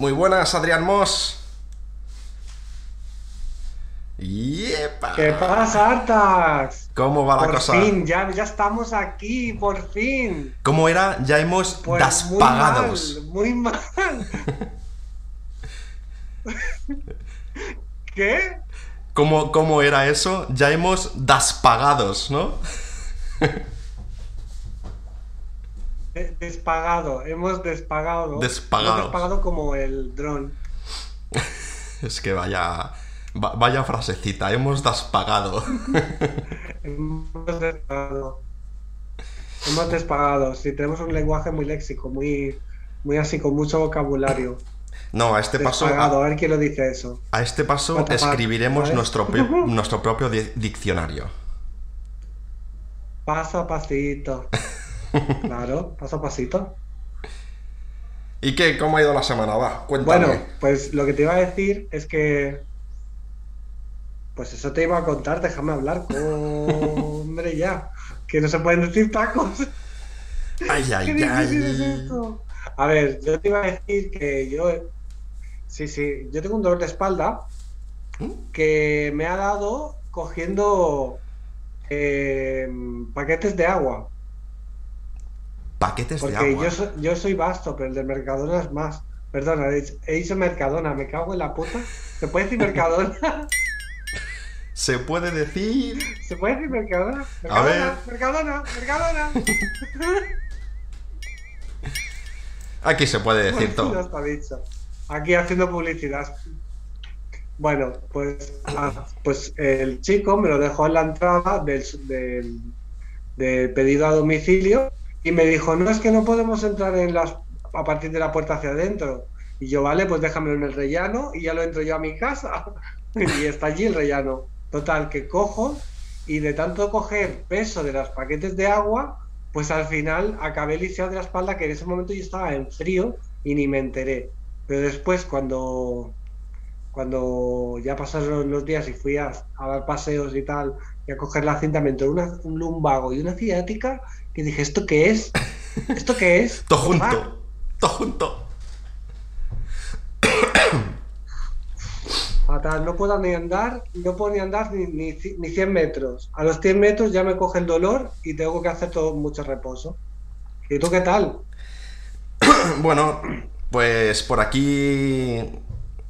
Muy buenas, Adrián Moss. ¡Yepa! ¿Qué pasa, Artax? ¿Cómo va la por cosa? fin, ya, ya estamos aquí, por fin. ¿Cómo era? Ya hemos Pues despagados. Muy mal, muy mal. ¿Qué? ¿Cómo, ¿Cómo era eso? Ya hemos despagados, ¿no? De- Despagado, hemos despagado. Despagados. Hemos despagado como el dron. Es que vaya. va- Vaya frasecita, hemos despagado. Hemos despagado. Hemos despagado. Sí, tenemos un lenguaje muy léxico, muy, muy así, con mucho vocabulario. No, a este paso. Despagado, A, a ver quién lo dice eso. a este paso What escribiremos nuestro, nuestro propio di- diccionario. Paso a pasito. Claro, paso a pasito. ¿Y qué? ¿Cómo ha ido la semana? Va, cuéntame. Bueno, pues lo que te iba a decir es que. Pues eso te iba a contar, déjame hablar. Hombre, ya. Que no se pueden decir tacos. ay, ¿Qué ay, es ay. esto? A ver, yo te iba a decir que yo. Sí, sí, yo tengo un dolor de espalda ¿Mm? que me ha dado cogiendo eh, paquetes de agua. Paquetes de Porque agua. yo, so- yo soy vasto, pero el de Mercadona es más. Perdona, he dicho, Mercadona, me cago en la puta. ¿Se puede decir Mercadona? Se puede decir. ¿Se puede decir Mercadona? A ver. Mercadona, Mercadona, Mercadona. Aquí se puede decir todo. está dicho. Aquí haciendo publicidad. Bueno, pues, ah, pues el chico me lo dejó en la entrada del, del, del pedido a domicilio y me dijo, no, es que no podemos entrar en las, a partir de la puerta hacia adentro. Y yo, vale, pues déjamelo en el rellano y ya lo entro yo a mi casa. y está allí el rellano. Total, que cojo y de tanto coger peso de los paquetes de agua, pues al final acabé lisiado de la espalda, que en ese momento yo estaba en frío y ni me enteré. Pero después, cuando, cuando ya pasaron los días y fui a, a dar paseos y tal, y a coger la cinta, me entró una- un lumbago y una ciática que dije, ¿esto qué es? ¿Esto qué es? Todo junto. Todo junto. Fatal, no puedo ni andar, no puedo ni andar ni, ni, ni 100 metros. A los 100 metros ya me coge el dolor y tengo que hacer todo mucho reposo. ¿Y tú qué tal? Bueno, pues por aquí.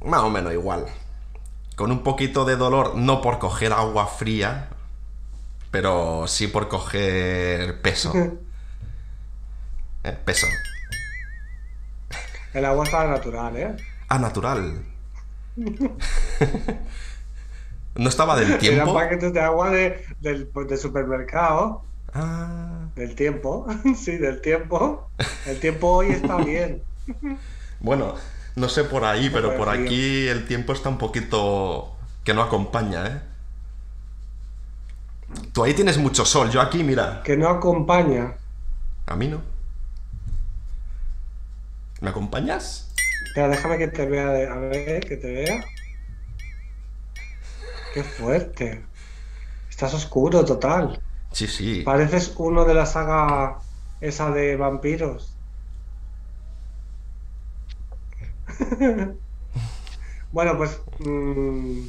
Más o menos igual. Con un poquito de dolor, no por coger agua fría, pero sí por coger peso. Eh, peso. El agua está natural, ¿eh? Ah, natural. ¿No estaba del Eran tiempo? paquetes de agua de, del, pues, de supermercado, Ah, del tiempo, sí, del tiempo. El tiempo hoy está bien. bueno, no sé por ahí, pero por aquí el tiempo está un poquito que no acompaña, ¿eh? Tú ahí tienes mucho sol, yo aquí, mira, Que no acompaña. a mí no. ¿Me acompañas? Espera, déjame que te vea, de- a ver, que te vea. Qué fuerte. Estás oscuro, total. Sí, sí. Pareces uno de la saga esa de vampiros. Bueno, pues. mm,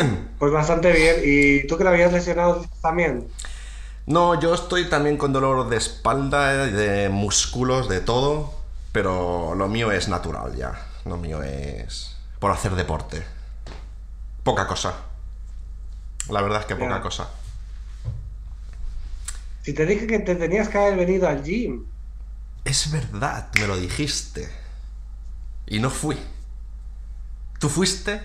pues bastante bien. ¿Y tú que la habías lesionado también? No, yo estoy también con dolor de espalda, de músculos, de todo, pero lo mío es natural ya. Lo mío es por hacer deporte. Poca cosa. La verdad es que poca Ya. cosa. Si te dije que te tenías que haber venido al gym. Es verdad, me lo dijiste. Y no fui. ¿Tú fuiste?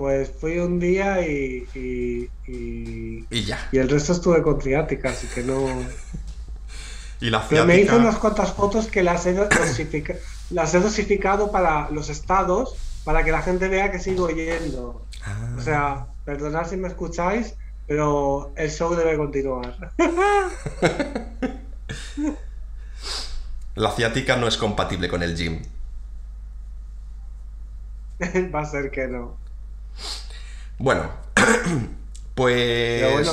Pues fui un día y, y, y, Y ya. y el resto estuve con ciática, así que no. Y la Pero me hice ciática... unas cuantas fotos que las he, las he dosificado para los estados, para que la gente vea que sigo yendo. Ah. O sea, perdonad si me escucháis, pero el show debe continuar. La ciática no es compatible con el gym. Va a ser que no. Bueno, pues bueno.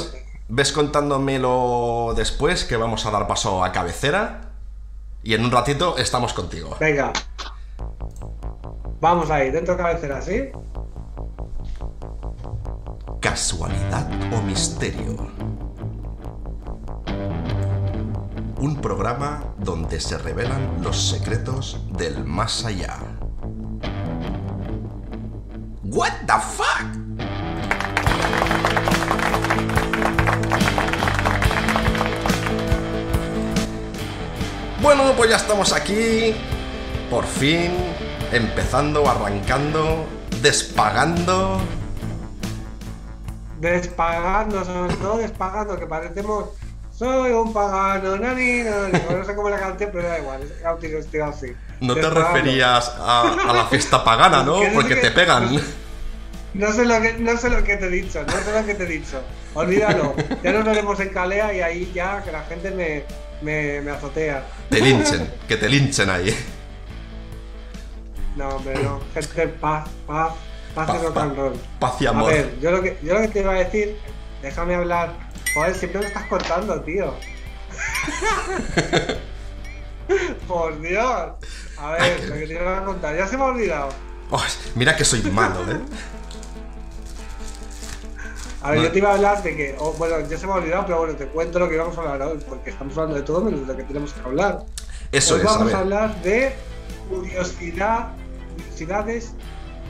ves contándomelo después que vamos a dar paso a cabecera. Y en un ratito estamos contigo. Venga. Vamos ahí, dentro cabecera, ¿sí? Casualidad o misterio. Un programa donde se revelan los secretos del más allá. What the fuck? Bueno, pues ya estamos aquí. Por fin. Empezando, arrancando, despagando. Despagando, sobre todo despagando, que parecemos. Soy un pagano, nani, nani. No sé cómo la canción, pero da igual. Es estoy así. No te referías a, a la fiesta pagana, ¿no? Porque te pegan. No sé, lo que, no sé lo que te he dicho, no sé lo que te he dicho. Olvídalo. Ya nos veremos en Calea y ahí ya que la gente me, me, me azotea. Te linchen, que te linchen ahí. No, hombre, no. Gente, paz, paz, paz y rock paz, and roll. paz y A amor. ver, yo lo, que, yo lo que te iba a decir, déjame hablar. Joder, siempre me estás cortando, tío. Por Dios. A ver, lo que te iba a contar, ya se me ha olvidado. Oh, mira que soy malo, ¿eh? A ver, No. yo te iba a hablar de que, oh, bueno, ya se me ha olvidado, pero bueno, te cuento lo que íbamos a hablar hoy, porque estamos hablando de todo menos de lo que tenemos que hablar. Eso Hoy es, vamos a hablar de curiosidad, curiosidades,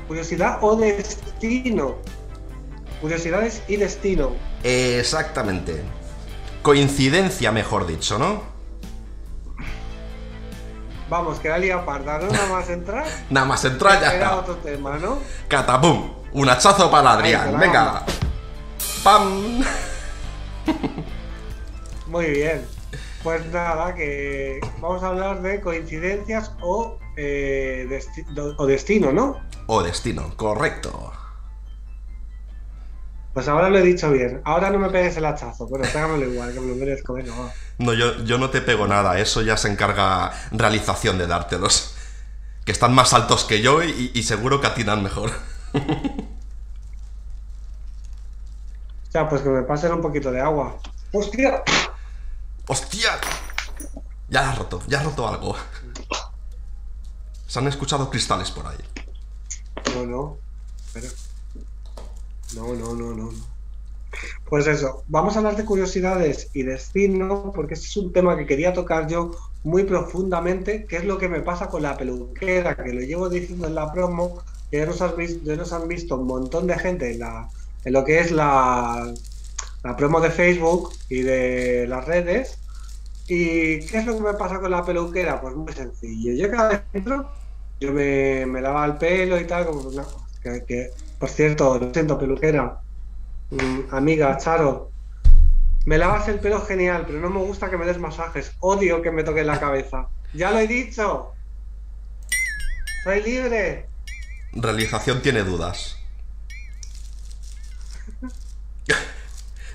curiosidad o destino. Curiosidades y destino. Exactamente. Coincidencia, mejor dicho, ¿no? Vamos, que la lía parda, ¿no? Nada más entrar. Nada más entrar ya Era está. otro tema, ¿no? Catapum. Un hachazo para Adrián. Venga. ¡Pam! Muy bien. Pues nada, que vamos a hablar de coincidencias o, eh, desti- o destino, ¿no? O destino, correcto. Pues ahora lo he dicho bien. Ahora no me pegues el hachazo, pero pégamelo igual, que me lo merezco. Venga, va. No, yo, yo no te pego nada, eso ya se encarga realización de dártelos. Que están más altos que yo y, y seguro que atinan mejor. O sea, pues que me pasen un poquito de agua. ¡Hostia! ¡Hostia! Ya has roto, ya has roto algo. Se han escuchado cristales por ahí. No, no. Espera. No, no, no, no. Pues eso, vamos a hablar de curiosidades y destino, porque este es un tema que quería tocar yo muy profundamente, que es lo que me pasa con la peluquera, que lo llevo diciendo en la promo, que ya nos, has vis- ya nos han visto un montón de gente en, la, en lo que es la, la promo de Facebook y de las redes. ¿Y qué es lo que me pasa con la peluquera? Pues muy sencillo. Yo cada vez yo me, me el pelo y tal, como no, que- por cierto, lo siento, peluquera, Mm, amiga, Charo, me lavas el pelo genial, pero no me gusta que me des masajes, odio que me toques la cabeza. Ya lo he dicho. Soy libre. Realización tiene dudas.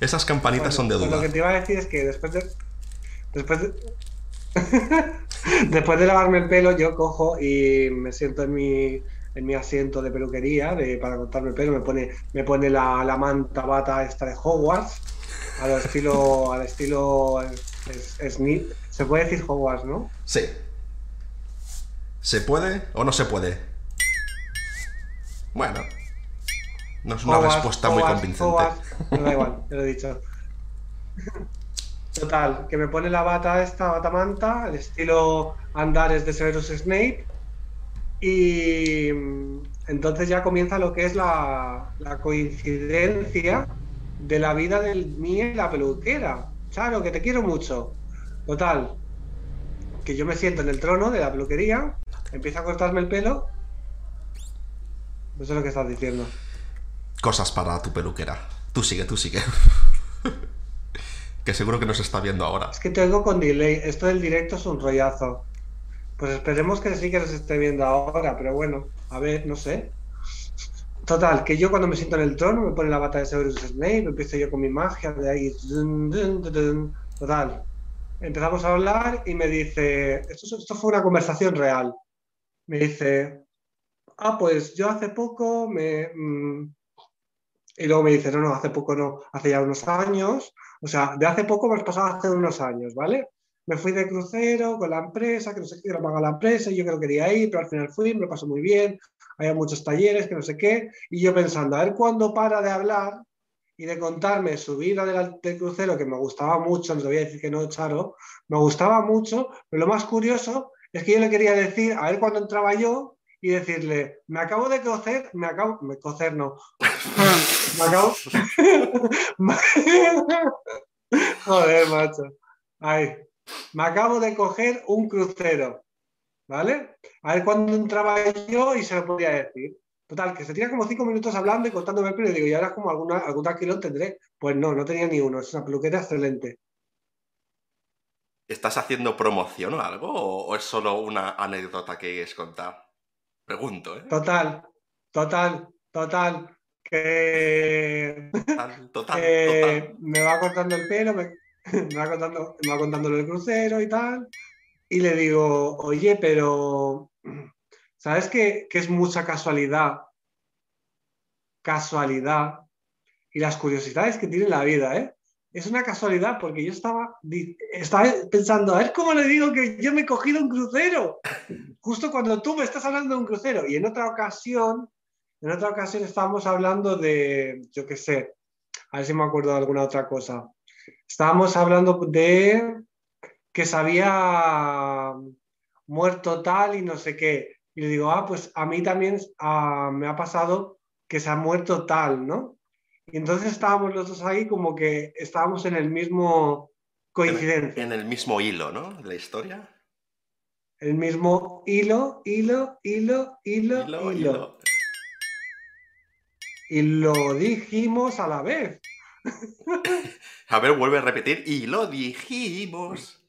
Esas campanitas Bueno, son de pues duda. Lo que te iba a decir es que después de. Después de. después de lavarme el pelo, yo cojo y me siento en mi, en mi asiento de peluquería de, para cortarme el pelo. Me pone, me pone la, la manta bata esta de Hogwarts. Al estilo. Al estilo. es- se puede decir Hogwarts, ¿no? Sí. ¿Se puede o no se puede? Bueno. No es una respuesta muy convincente. Hogwarts. No da igual, te lo he dicho. Total, que me pone la bata esta, bata manta, el estilo Andares de Severus Snape. Y mm, entonces ya comienza lo que es la, la coincidencia de la vida del mío y la peluquera. Claro, que te quiero mucho. Total, que yo me siento en el trono de la peluquería, empiezo a cortarme el pelo. Eso es lo que estás diciendo. Cosas para tu peluquera. Tú sigue, tú sigue. que seguro que nos está viendo ahora. Es que te oigo con delay. Esto del directo es un rollazo. Pues esperemos que sí que nos esté viendo ahora, pero bueno, a ver, no sé. Total, que yo cuando me siento en el trono me pone la bata de Severus Snape, empiezo yo con mi magia de ahí. Total. Empezamos a hablar y me dice, esto, esto fue una conversación real. Me dice, ah, pues yo hace poco me... mm", y luego me dice, no, no, hace poco no, hace ya unos años. O sea, de hace poco hemos pasado hace unos años, ¿vale? me fui de crucero con la empresa, que no sé qué, lo paga la empresa, y yo que no quería ir, pero al final fui, me lo pasó muy bien, había muchos talleres, que no sé qué, y yo pensando, a ver cuándo para de hablar y de contarme su vida del crucero, que me gustaba mucho, no te voy a decir que no, Charo, me gustaba mucho, pero lo más curioso es que yo le quería decir, a ver cuándo entraba yo, y decirle, me acabo de cocer, me acabo, me cocer no, me acabo, joder, macho, ay, me acabo de coger un crucero, ¿vale? A ver cuándo entraba yo y se lo podía decir. Total, que se tira como cinco minutos hablando y contándome el pelo y digo, y ahora como alguna, algún tranquilo tendré. Pues no, no tenía ni uno, es una peluquera excelente. ¿Estás haciendo promoción o algo? ¿O es solo una anécdota que quieres contar? Pregunto, ¿eh? Total, total, total. Que, Total, total, que total. me va cortando el pelo, me, me va contando, me va contando lo del crucero y tal. Y le digo, oye, pero ¿sabes que, que es mucha casualidad? Casualidad. Y las curiosidades que tiene la vida, ¿eh? Es una casualidad porque yo estaba, pensando, a ver cómo le digo que yo me he cogido un crucero. Justo cuando tú me estás hablando de un crucero. Y en otra ocasión, en otra ocasión estábamos hablando de, yo qué sé, a ver si me acuerdo de alguna otra cosa. Estábamos hablando de que se había muerto tal y no sé qué. Y le digo, ah, pues a mí también ah, me ha pasado que se ha muerto tal, ¿no? Y entonces estábamos los dos ahí como que estábamos en el mismo coincidencia, En el mismo hilo, ¿no? De la historia. el mismo hilo, hilo, hilo, hilo, Hilo, hilo. hilo. Y lo dijimos a la vez. A ver, vuelve a repetir. Y lo dijimos.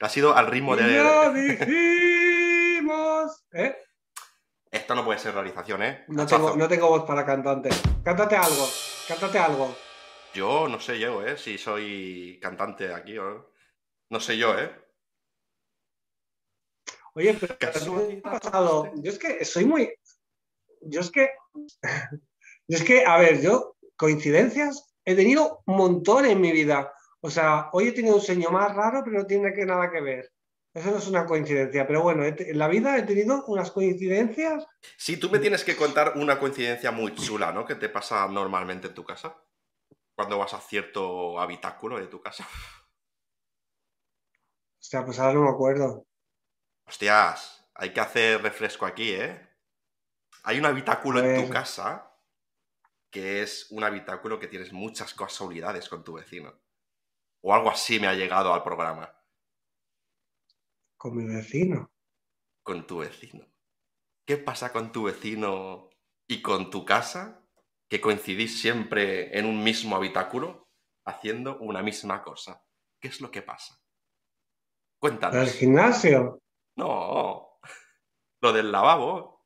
Ha sido al ritmo Y de. lo dijimos. ¿Eh? Esto no puede ser realización, ¿eh? No tengo, no tengo voz para cantante. Cántate algo, cántate algo. Yo no sé yo, ¿eh? Si soy cantante aquí o no. No sé yo, ¿eh? Oye, pero ¿qué ha pasado? Yo es que soy muy. Yo es que. Yo es que, a ver, yo, coincidencias, he tenido un montón en mi vida. O sea, hoy he tenido un sueño más raro, pero no tiene que nada que ver. Eso no es una coincidencia, pero bueno, en la vida he tenido unas coincidencias. Sí, tú me tienes que contar una coincidencia muy chula, ¿no? Que te pasa normalmente en tu casa. Cuando vas a cierto habitáculo de tu casa. O sea, pues ahora no me acuerdo. Hostias, hay que hacer refresco aquí, ¿eh? Hay un habitáculo en tu casa que es un habitáculo que tienes muchas casualidades con tu vecino. O algo así me ha llegado al programa. Con mi vecino. Con tu vecino. ¿Qué pasa con tu vecino y con tu casa? Que coincidís siempre en un mismo habitáculo haciendo una misma cosa. ¿Qué es lo que pasa? ¿El Cuéntanos. gimnasio? No. Lo del lavabo.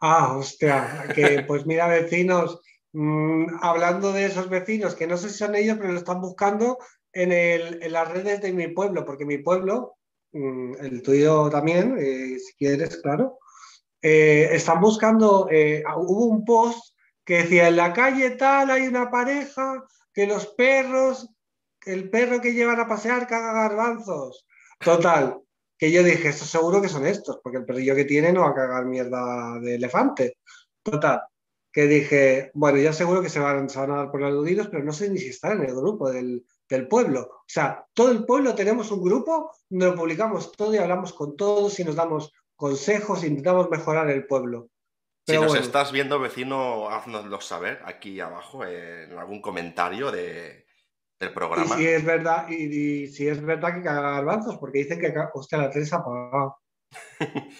Ah, hostia, que pues mira, vecinos, mm, hablando de esos vecinos, que no sé si son ellos, pero lo están buscando en, el- en las redes de mi pueblo, porque mi pueblo, mm, el tuyo también, eh, si quieres, claro, eh, están buscando, eh, hubo un post que decía, en la calle tal hay una pareja, que los perros, el perro que llevan a pasear caga garbanzos. Total, que yo dije, esto seguro que son estos, porque el perrillo que tiene no va a cagar mierda de elefante. Total, que dije, bueno, ya seguro que se van, se van a dar por aludidos, pero no sé ni si están en el grupo del, del pueblo. O sea, todo el pueblo tenemos un grupo donde lo publicamos todo y hablamos con todos y nos damos consejos, intentamos mejorar el pueblo. Si nos bueno. estás viendo, vecino, haznoslo saber aquí abajo en algún comentario de, del Y programa. si es verdad, y, y si es verdad que caga garbanzos, porque dicen que, hostia, la tele se ha.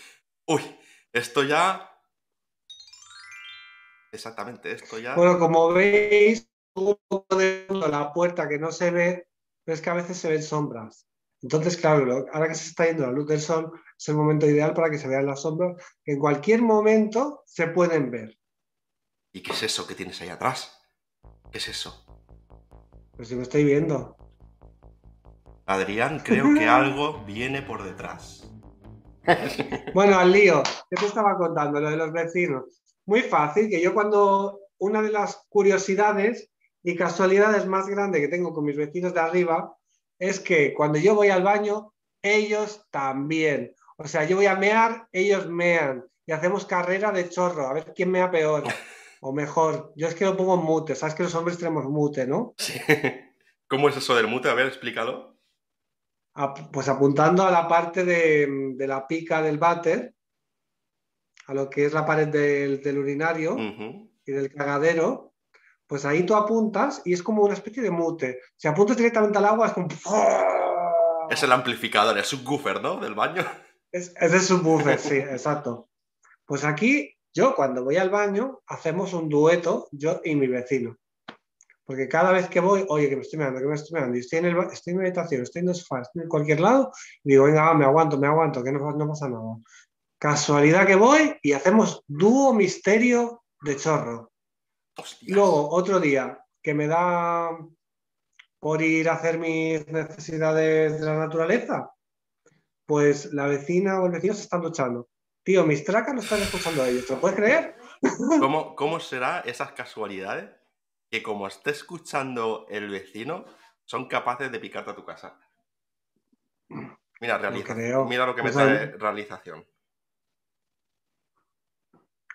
Uy, esto ya. Exactamente, esto ya. Bueno, como veis, un poco de luz a la puerta que no se ve, pero es que a veces se ven sombras. Entonces, claro, ahora que se está yendo la luz del sol, es el momento ideal para que se vean las sombras, que en cualquier momento se pueden ver. ¿Y qué es eso que tienes ahí atrás? ¿Qué es eso? Pero si me estoy viendo. Adrián, creo que algo viene por detrás. Bueno, al lío, ¿qué te estaba contando? Lo de los vecinos. Muy fácil, que yo cuando una de las curiosidades y casualidades más grandes que tengo con mis vecinos de arriba es que cuando yo voy al baño, ellos también. O sea, yo voy a mear, ellos mean. Y hacemos carrera de chorro, a ver quién mea peor o mejor. Yo es que lo pongo en mute, sabes que los hombres tenemos mute, ¿no? Sí. ¿Cómo es eso del mute? A ver, explícalo. pues apuntando a la parte de, la pica del váter, a lo que es la pared del, urinario y del cagadero, pues ahí tú apuntas y es como una especie de mute. Si apuntas directamente al agua es como... Es el amplificador, el subwoofer, ¿no? Del baño. Es, es el subwoofer, sí, exacto. Pues aquí yo cuando voy al baño hacemos un dueto, yo y mi vecino. Porque cada vez que voy, oye, que me estoy mirando, que me estoy mirando, y estoy en, el, estoy en mi habitación, estoy en el sofá, estoy en cualquier lado, y digo, venga, me aguanto, me aguanto, que no, no pasa nada. Casualidad que voy y hacemos dúo misterio de chorro. Luego, otro día, que me da por ir a hacer mis necesidades de la naturaleza, pues la vecina o el vecino se están duchando. Tío, mis tracas no están escuchando a ellos, ¿te lo puedes creer? ¿Cómo, ¿Cómo será esas casualidades que como esté escuchando el vecino, son capaces de picarte a tu casa? Mira, Mira lo que me trae realización.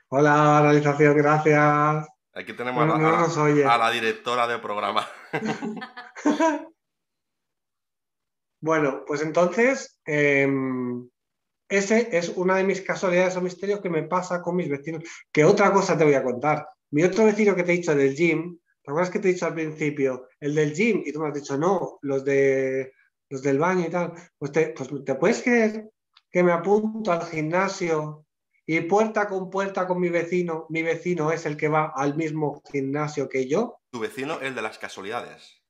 Hola, realización, gracias. Aquí tenemos a, la, directora del programa. bueno, pues entonces, em, ese es una de mis casualidades o misterios que me pasa con mis vecinos. Que otra cosa te voy a contar. Mi otro vecino que te he dicho del gym, ¿te acuerdas que te he dicho al principio? El del gym, y tú me has dicho, no, los, de, los del baño y tal. Pues te, pues te puedes creer que me apunto al gimnasio y puerta con puerta con mi vecino, mi vecino es el que va al mismo gimnasio que yo. ¿Tu vecino el de las casualidades?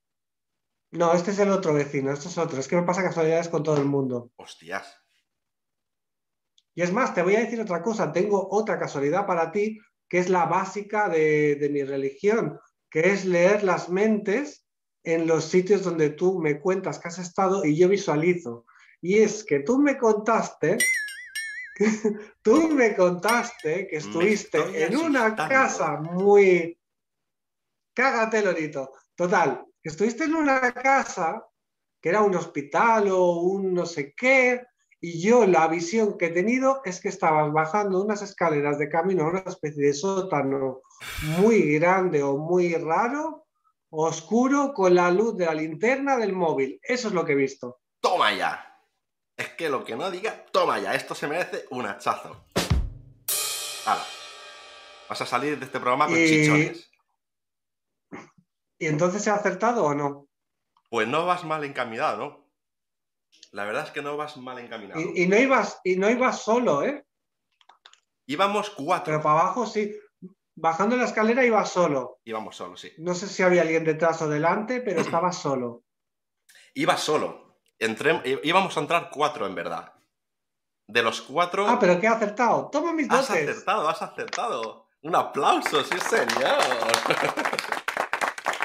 No, este es el otro vecino, este es otro. Es que me pasa casualidades con todo el mundo. Hostias. Y es más, te voy a decir otra cosa, tengo otra casualidad para ti, que es la básica de, mi religión, que es leer las mentes en los sitios donde tú me cuentas que has estado y yo visualizo. Y es que tú me contaste, tú me contaste que estuviste en una casa muy... Cágate, Lorito. Total, estuviste en una casa que era un hospital o un no sé qué, y yo la visión que he tenido es que estabas bajando unas escaleras de camino a una especie de sótano muy grande o muy raro, oscuro, con la luz de la linterna del móvil. Eso es lo que he visto. Toma ya. Que lo que no diga, toma ya. Esto se merece un hachazo. Hala. Vas a salir de este programa con chichones. ¿Y entonces se ha acertado o no? Pues no vas mal encaminado, ¿no? La verdad es que no vas mal encaminado. Y, no, ibas, y no ibas solo, ¿eh? Íbamos cuatro. Pero para abajo sí. Bajando la escalera ibas solo. Íbamos solo, sí. No sé si había alguien detrás o delante, pero estabas solo. Ibas solo. Íbamos a entrar cuatro, en verdad. De los cuatro. Ah, pero que he acertado. Toma mis dotes. Has acertado, has acertado. Un aplauso, sí, señor.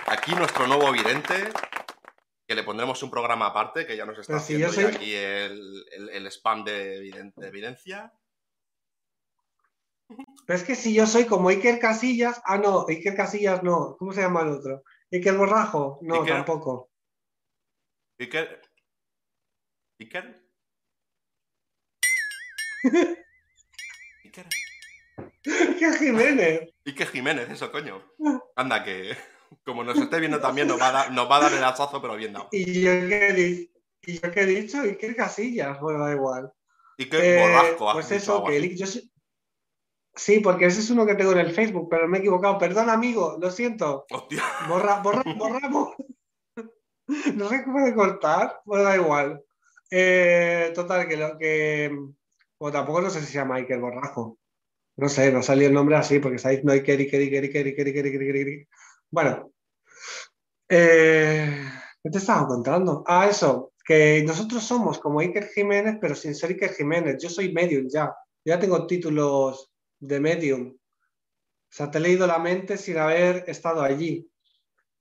Aquí nuestro nuevo vidente, que le pondremos un programa aparte, que ya nos está haciendo aquí el, spam de, evidencia. Pero es que si yo soy como Iker Casillas, ah, no, Iker Casillas no, ¿cómo se llama el otro? Iker Borrajo, no, tampoco. Iker. Iker. Iker. Iker Jiménez. Iker Jiménez, eso, coño. Anda, que. Como nos esté viendo también, nos va a dar, nos va a dar el hachazo, pero bien dado. ¿Y yo qué, ¿Y yo qué he dicho? ¿Y qué casillas? Bueno, da igual. ¿Y qué eh, borrasco? Pues eso, que yo Sí, porque ese es uno que tengo en el Facebook, pero me he equivocado. Perdón, amigo, lo siento. Hostia. Borra, borra, borramos. no sé cómo de cortar, bueno, da igual. Eh, total, que lo que. Bueno, tampoco no sé si se llama Iker Borrajo. No sé, no salió el nombre así, porque sabéis, no Iker, Iker, Iker, Iker, Iker, Iker. Bueno, eh, ¿qué te estaba contando? Ah, eso, que nosotros somos como Iker Jiménez, pero sin ser Iker Jiménez. Yo soy medium ya. Ya tengo títulos de medium. O sea, te he leído la mente sin haber estado allí.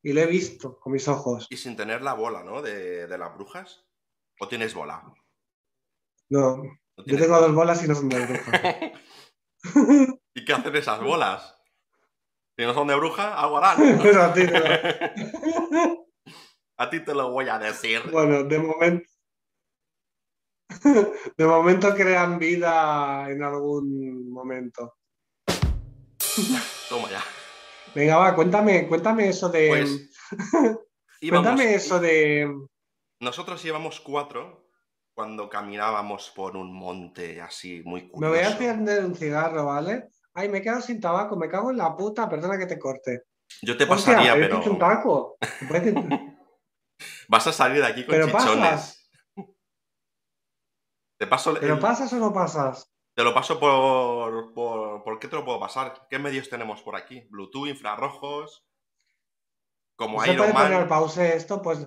Y lo he visto con mis ojos. Y sin tener la bola, ¿no? De, las brujas. ¿O tienes bola? No. yo tengo dos bolas y no son de brujas. ¿Y qué hacen esas bolas? Si no son de bruja, algo harán. A ti te lo voy a decir. Bueno, de momento. De momento crean vida en algún momento. Toma ya. Venga, va, cuéntame, cuéntame eso de. Pues, cuéntame eso de. Nosotros íbamos cuatro cuando caminábamos por un monte así muy Me curioso. voy a encender un cigarro, ¿vale? Ay, me he quedado sin tabaco, me cago en la puta, perdona que te corte. Yo te Hostia, pasaría, he pero hecho un taco. ¿Me vas a salir de aquí con Pero chichones. pasas. Te paso el- ¿Pero pasas o no pasas? Te lo paso por, por. ¿Por qué te lo puedo pasar? ¿Qué medios tenemos por aquí? Bluetooth, infrarrojos. Como ¿No se Iron puede poner Man. al pause esto? Pues.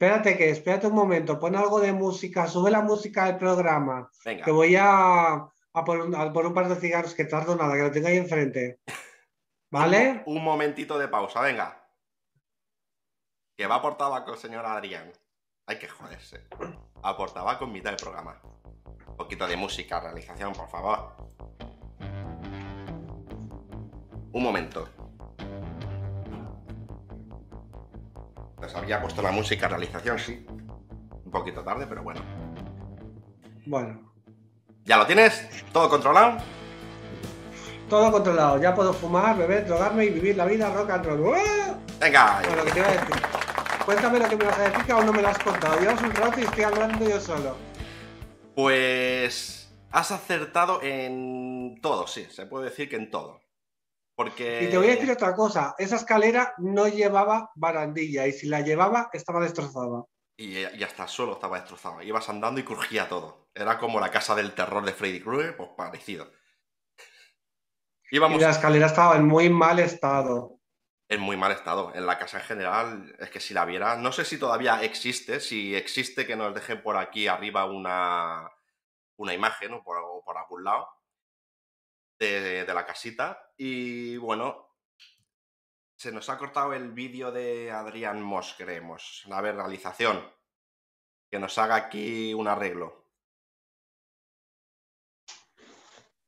Espérate que, espérate un momento, pon algo de música, sube la música del programa, Venga, que voy a, a, por un, a por un par de cigarros que tardo nada, que lo tengo ahí enfrente. ¿Vale? un momentito de pausa, venga. Que va por tabaco, señor Adrián. Hay que joderse. A por tabaco en mitad del programa. Un poquito de música, realización, por favor. Un momento. Pues había puesto la música, realización, sí. Un poquito tarde, pero bueno. Bueno, ¿Ya lo tienes? ¿Todo controlado? todo controlado, ya puedo fumar, beber, drogarme y vivir la vida rock and roll. ¡Uah! Venga. Bueno, lo que te iba a decir. Cuéntame lo que me vas a decir, que aún no me lo has contado. Llevas un rato y estoy hablando yo solo. Pues has acertado en todo, sí, se puede decir que en todo. Porque... Y te voy a decir otra cosa, esa escalera no llevaba barandilla y si la llevaba estaba destrozada. Y, y hasta el suelo estaba destrozado. Ibas andando y crujía todo. Era como la casa del terror de Freddy Krueger, pues parecido. Íbamos Y la escalera estaba en muy mal estado. en muy mal estado. En la casa en general, es que si la viera, no sé si todavía existe. Si existe, que nos dejen por aquí arriba una, una imagen o por, o por algún lado de, de la casita. Y bueno, se nos ha cortado el vídeo de Adrián Moss, creemos. A ver, realización. Que nos haga aquí un arreglo.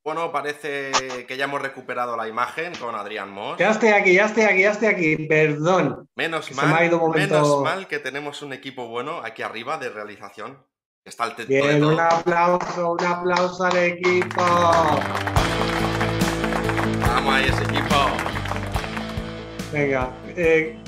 Bueno, parece que ya hemos recuperado la imagen con Adrián Moss. Ya estoy aquí, ya estoy aquí, ya estoy aquí. Perdón. Menos me ha mal, ido un momento- menos mal que tenemos un equipo bueno aquí arriba de realización. Está de todo. un aplauso, un aplauso al equipo. Vamos ahí ese equipo. Venga, eh,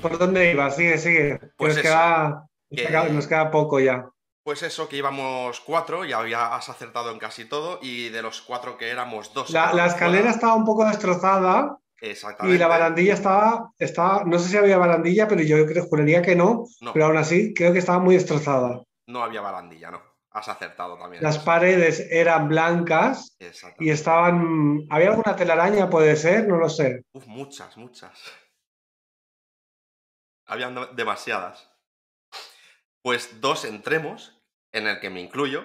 ¿por dónde ibas? Sigue, sigue. Pues nos, eso, queda, que- nos queda- poco ya. Pues eso, que íbamos cuatro, ya había- has acertado en casi todo, y de los cuatro que éramos dos. La, escalera fuera. estaba un poco destrozada Exactamente. y la barandilla estaba, estaba, no sé si había barandilla, pero yo creo, juraría que no, No, pero aún así creo que estaba muy destrozada. No había barandilla, no. Has acertado también. Las paredes eran blancas y estaban, ¿había alguna telaraña? Puede ser, no lo sé. Uf, muchas, muchas. Habían de- demasiadas. Pues dos entremos, en el que me incluyo,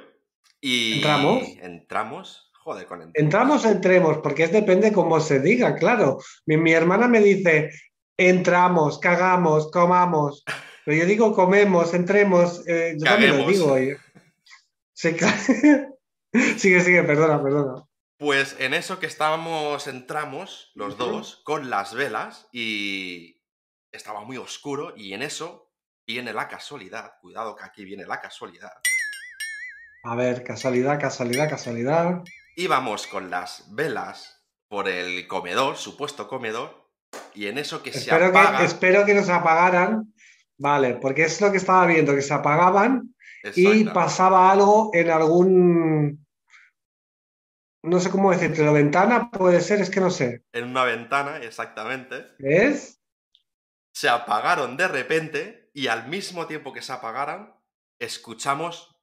y... ¿Entramos? Entramos. Joder, con entremos. Entramos, entremos, porque es depende cómo se diga, claro. Mi, mi hermana me dice, entramos, cagamos, comamos. Pero yo digo comemos, entremos, eh, yo también lo digo. oye. Se ca- sigue, sigue, perdona, perdona. Pues en eso que estábamos, entramos los dos con las velas y estaba muy oscuro y en eso viene la casualidad. Cuidado que aquí viene la casualidad. A ver, casualidad, casualidad, casualidad. Íbamos con las velas por el comedor, supuesto comedor, y en eso que se apaga... que, espero que nos apagaran. Vale, porque es lo que estaba viendo, que se apagaban y pasaba algo en algún, no sé cómo decirte, la ventana puede ser, es que no sé. en una ventana, exactamente, ¿Es? se apagaron de repente y al mismo tiempo que se apagaran, escuchamos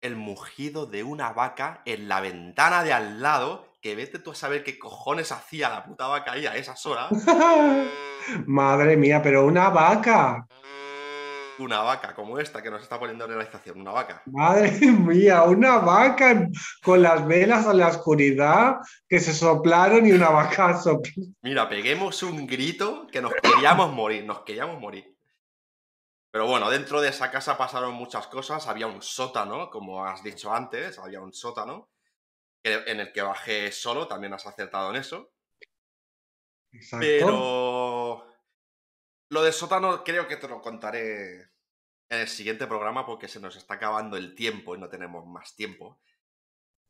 el mugido de una vaca en la ventana de al lado, que vete tú a saber qué cojones hacía la puta vaca ahí a esas horas. Madre mía, pero una vaca. Una vaca como esta que nos está poniendo en realización, una vaca. Madre mía, una vaca con las velas en la oscuridad que se soplaron y una vaca sopló. Mira, peguemos un grito que nos queríamos morir, nos queríamos morir. Pero bueno, dentro de esa casa pasaron muchas cosas. Había un sótano, como has dicho antes, había un sótano en el que bajé solo, también has acertado en eso. Exacto. Pero Lo del sótano creo que te lo contaré en el siguiente programa porque se nos está acabando el tiempo y no tenemos más tiempo.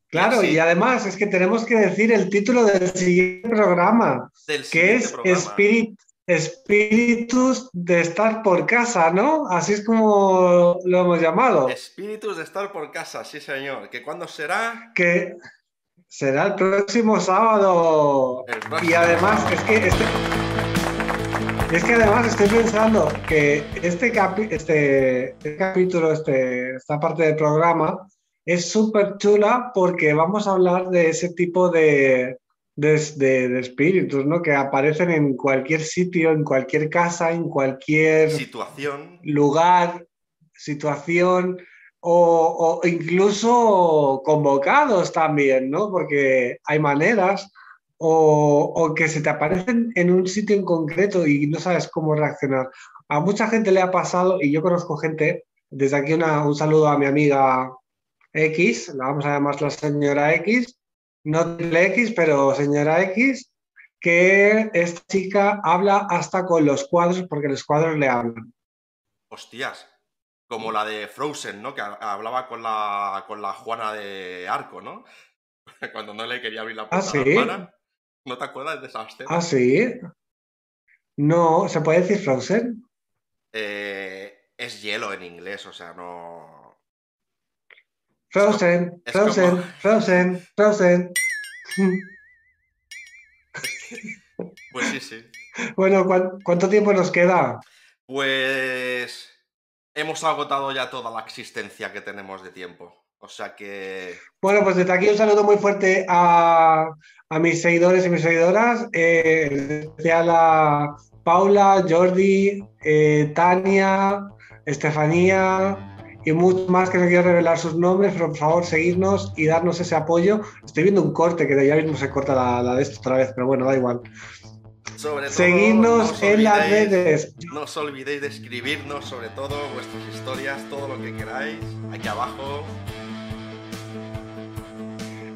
Claro, Sí. y además es que tenemos que decir el título del siguiente programa, Del que es programa. Spirit, Espíritus de estar por casa, ¿no? Así es como lo hemos llamado. Espíritus de estar por casa, sí señor. ¿Que cuándo será? Que será el próximo sábado. El próximo Y además sábado. es que este, es que además estoy pensando que este, capi- este, este capítulo, este, esta parte del programa es súper chula porque vamos a hablar de ese tipo de, de, de- de espíritus, ¿no? Que aparecen en cualquier sitio, en cualquier casa, en cualquier Situación. lugar, situación o, o incluso convocados también, ¿no? Porque hay maneras o, o que se te aparecen en un sitio en concreto y no sabes cómo reaccionar. A mucha gente le ha pasado y yo conozco gente, desde aquí una- un saludo a mi amiga X, la vamos a llamar la señora X, no triple X, pero señora X, que esta chica habla hasta con los cuadros porque los cuadros le hablan. Hostias. Como la de Frozen, ¿no? Que ha- hablaba con la, con la Juana de Arco, ¿no? Cuando no le quería abrir la puerta ¿Ah, a la sí? ¿No te acuerdas de esa escena? ¿Ah, sí? No, ¿se puede decir Frozen? Eh, es hielo en inglés, o sea, no. Frozen, es Frozen, como- Frozen, Frozen. Pues sí, sí. Bueno, ¿cuán- ¿cuánto tiempo nos queda? Pues. Hemos agotado ya toda la existencia que tenemos de tiempo. O sea que. Bueno, pues desde aquí un saludo muy fuerte a, a mis seguidores y mis seguidoras, eh, en especial a Paula, Jordi, eh, Tania, Estefanía y muchos más que no quiero revelar sus nombres, pero por favor seguidnos y darnos ese apoyo. Estoy viendo un corte que de ya mismo se corta la, la de esto otra vez, pero bueno, da igual. Sobre todo. Seguidnos no os en las redes. No os olvidéis de escribirnos, sobre todo, vuestras historias, todo lo que queráis. Aquí abajo.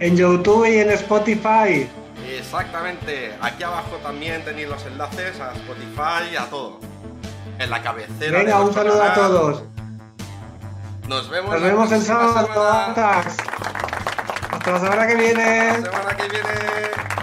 En YouTube y en Spotify. Exactamente. Aquí abajo también tenéis los enlaces a Spotify, a todo. En la cabecera. de Venga, un saludo a todos. Nos vemos, Nos vemos el sábado. Hasta la semana que viene. La semana que viene.